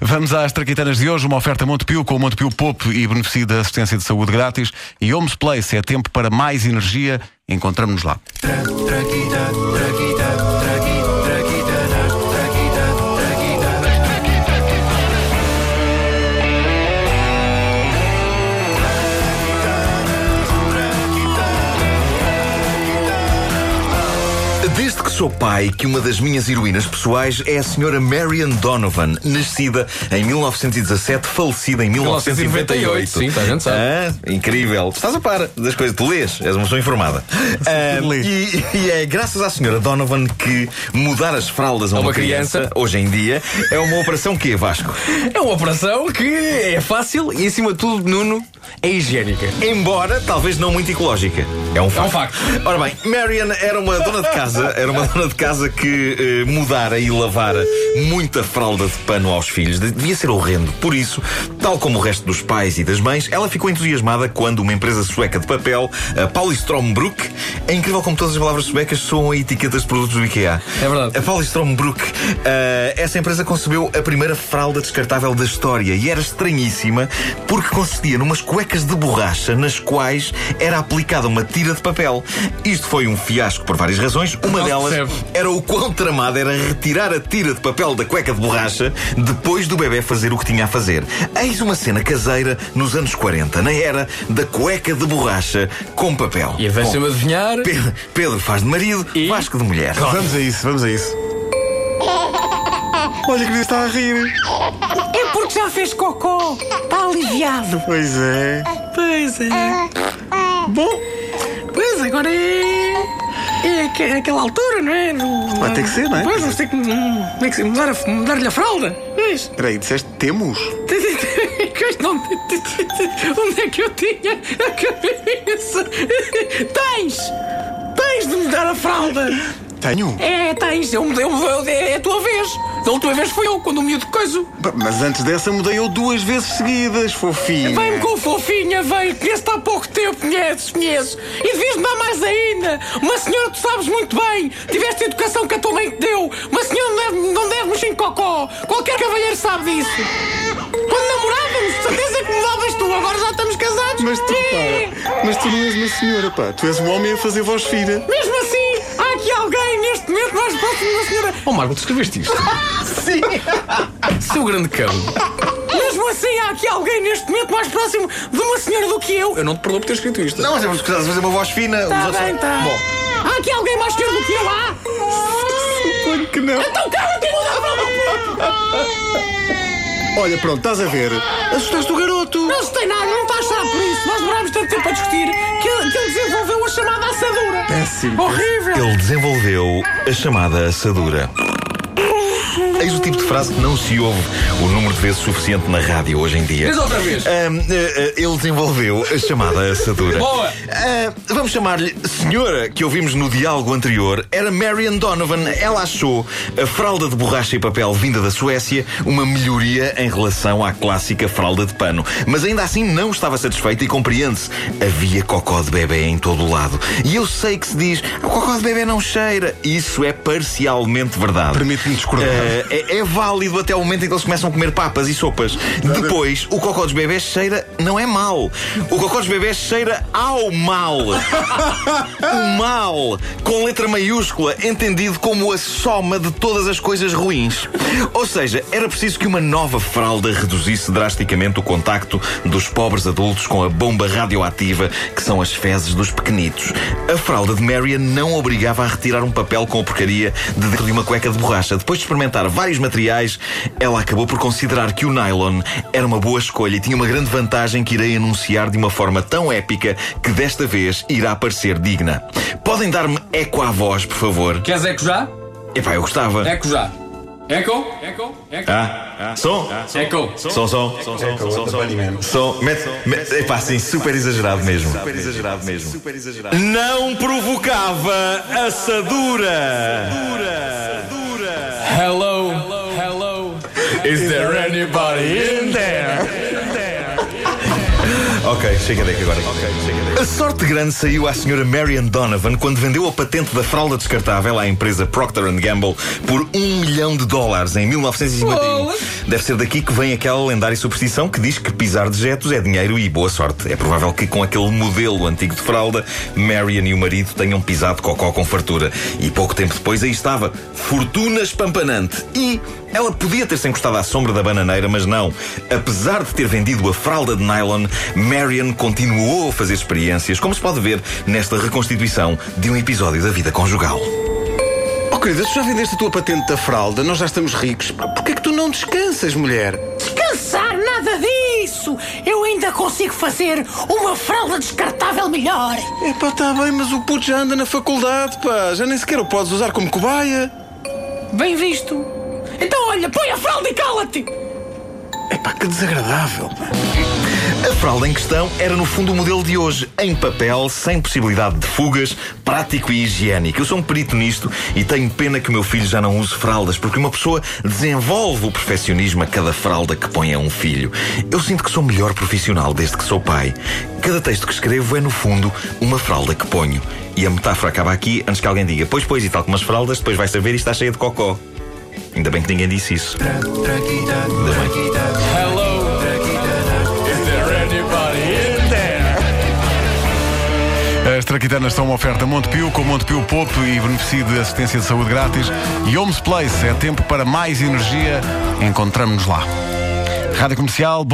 Vamos às traquitanas de hoje, uma oferta Montepio com o Montepio Pop e beneficio da assistência de saúde grátis e Homes Place é tempo para mais energia. Encontramos-nos lá. Desde que sou pai, que uma das minhas heroínas pessoais é a senhora Marian Donovan, nascida em 1917, falecida em 1998. Sim, tá, a gente sabe. Ah, incrível. Estás a par das coisas. Tu lês, és uma pessoa informada. Ah, e, e é graças à senhora Donovan que mudar as fraldas a uma, uma criança. hoje em dia, é uma operação que Vasco? É uma operação que é fácil e, acima de tudo, Nuno, é higiênica. Embora talvez não muito ecológica. É um facto. facto. Ora bem, Marian era uma dona de casa, era uma dona de casa que eh, mudara e lavara muita fralda de pano aos filhos. De- Devia ser horrendo. Por isso, tal como o resto dos pais e das mães, ela ficou entusiasmada quando uma empresa sueca de papel, a Pauliströmbruck, é incrível como todas as palavras suecas soam a etiquetas de produtos do IKEA. É verdade. A Pauliströmbruck, eh, essa empresa concebeu a primeira fralda descartável da história e era estranhíssima porque consistia numas cuecas de borracha nas quais era aplicada uma tira de papel. Isto foi um fiasco por várias razões. Uma Não se delas percebe. era o quão tramado era retirar a tira de papel da cueca de borracha depois do bebê fazer o que tinha a fazer. Eis uma cena caseira nos anos 40, na era da cueca de borracha com papel. E avança-me adivinhar. Pedro, Pedro faz de marido, E? Vasco de mulher. Vamos a isso, vamos a isso. Olha que ele está a rir. É porque já fez cocô. Está aliviado. Pois é. Pois é. Bom, pois agora é. É é aquela altura, não é? Do- Vai ter que ser, não é? Pois, vamos ter que, hum, tem que ser, mudar a- mudar-lhe a fralda. Pois. Espera aí, disseste temos? Onde é que eu tinha a cabeça? Tens! Tens de mudar a fralda! Tenho. É, tens, eu mudei, eu mudei, é a tua vez. Da última vez foi eu, quando o miúdo coiso. Mas antes dessa mudei eu duas vezes seguidas, fofinho. Vem-me com fofinha, vem, conheço-te há pouco tempo, conheces, conheces. E devias-me dar mais ainda. Uma senhora tu sabes muito bem. Tiveste a educação que a tua mãe te deu. Uma senhora não deve, não deve mexer em cocó. Qualquer cavalheiro sabe disso. Quando namorávamos, certeza que mudavas tu. Agora já estamos casados. Mas tu, pá, mas tu não és uma senhora, pá. Tu és um homem a fazer voz fina. Mesmo da senhora. Oh, Marco, tu escreveste isto? Sim! Seu grande cão. Mesmo assim, há aqui alguém neste momento mais próximo de uma senhora do que eu. Eu não te perdoo por ter escrito isto. Não, mas é porque estás a fazer uma voz fina. Tá os outros- bem, tá. Bom, Há aqui alguém mais senhor do que eu, há? Suponho que não. Então cala-te e muda a fralda. Olha, pronto, estás a ver. Assustaste o garoto. Não se tem nada, não está a achar por isso. Nós demorámos tanto tempo a discutir Horrível. ele desenvolveu a chamada assadura. Eis o tipo de frase que não se ouve o número de vezes suficiente na rádio hoje em dia. Diz outra vez. Eh, eh, ele desenvolveu a chamada assadura. Boa. Ah, vamos chamar-lhe senhora, que ouvimos no diálogo anterior. Era Marian Donovan. Ela achou a fralda de borracha e papel vinda da Suécia uma melhoria em relação à clássica fralda de pano. Mas ainda assim não estava satisfeita e compreende-se. Havia cocó de bebê em todo o lado. E eu sei que se diz, o cocó de bebê não cheira. Isso é parcialmente verdade. Permite-me discordar. Ah, é, é válido até o momento em que eles começam a comer papas e sopas. Depois, o cocó dos bebés cheira não é mal. O cocó dos bebés cheira ao mal. o mal, com letra maiúscula, entendido como a soma de todas as coisas ruins. Ou seja, era preciso que uma nova fralda reduzisse drasticamente o contacto dos pobres adultos com a bomba radioativa que são as fezes dos pequenitos. A fralda de Marian não obrigava a retirar um papel com a porcaria de dentro de uma cueca de borracha. Depois de experimentar vários materiais, ela acabou por considerar que o nylon era uma boa escolha e tinha uma grande vantagem que irei anunciar de uma forma tão épica que desta vez irá parecer digna. Podem dar-me eco à voz, por favor? Queres eco já? Epá, eu gostava. Eco já. Eco? Eco? Eco? Ah, som? Eco. Som, som, som, som, som, som, som, mete, mete, epá, sim, super exagerado mesmo. Super exagerado mesmo. Super exagerado. Não provocava assadura. Hello. Hello. Is there anybody in there? Ok, chega daqui agora. A sorte grande saiu à senhora Marian Donovan quando vendeu a patente da fralda descartável à empresa Procter Gamble por um milhão de dólares em 1951. Deve ser daqui que vem aquela lendária superstição que diz que pisar dejetos é dinheiro e boa sorte. É provável que com aquele modelo antigo de fralda, Marian e o marido tenham pisado cocó com fartura. E pouco tempo depois aí estava, fortuna espampanante. E ela podia ter-se encostado à sombra da bananeira, mas não. Apesar de ter vendido a fralda de nylon, Marian continuou a fazer experiências, como se pode ver nesta reconstituição de um episódio da vida conjugal. Oh, querida, tu já vendeste a tua patente da fralda, nós já estamos ricos. Porquê é que tu não descansas, mulher? Descansar nada disso! Eu ainda consigo fazer uma fralda descartável melhor! Epá, tá bem, mas o puto já anda na faculdade, pá. Já nem sequer o podes usar como cobaia. Bem visto! Então olha, põe a fralda e cala-te! Epá, que desagradável. A fralda em questão era no fundo o modelo de hoje, em papel, sem possibilidade de fugas, prático e higiênico. Eu sou um perito nisto e tenho pena que o meu filho já não use fraldas, porque uma pessoa desenvolve o perfeccionismo a cada fralda que põe a um filho. Eu sinto que sou melhor profissional desde que sou pai. Cada texto que escrevo é, no fundo, uma fralda que ponho. E a metáfora acaba aqui antes que alguém diga, pois, pois, e tal como as fraldas, depois vai saber e está cheia de cocó. Ainda bem que ninguém disse isso. Ainda bem. Hello. Is there anybody in there? As traquitanas são uma oferta Montepio, com Montepio Pop e beneficio de assistência de saúde grátis. E Homes Place, é tempo para mais energia. Encontramos-nos lá. Rádio Comercial.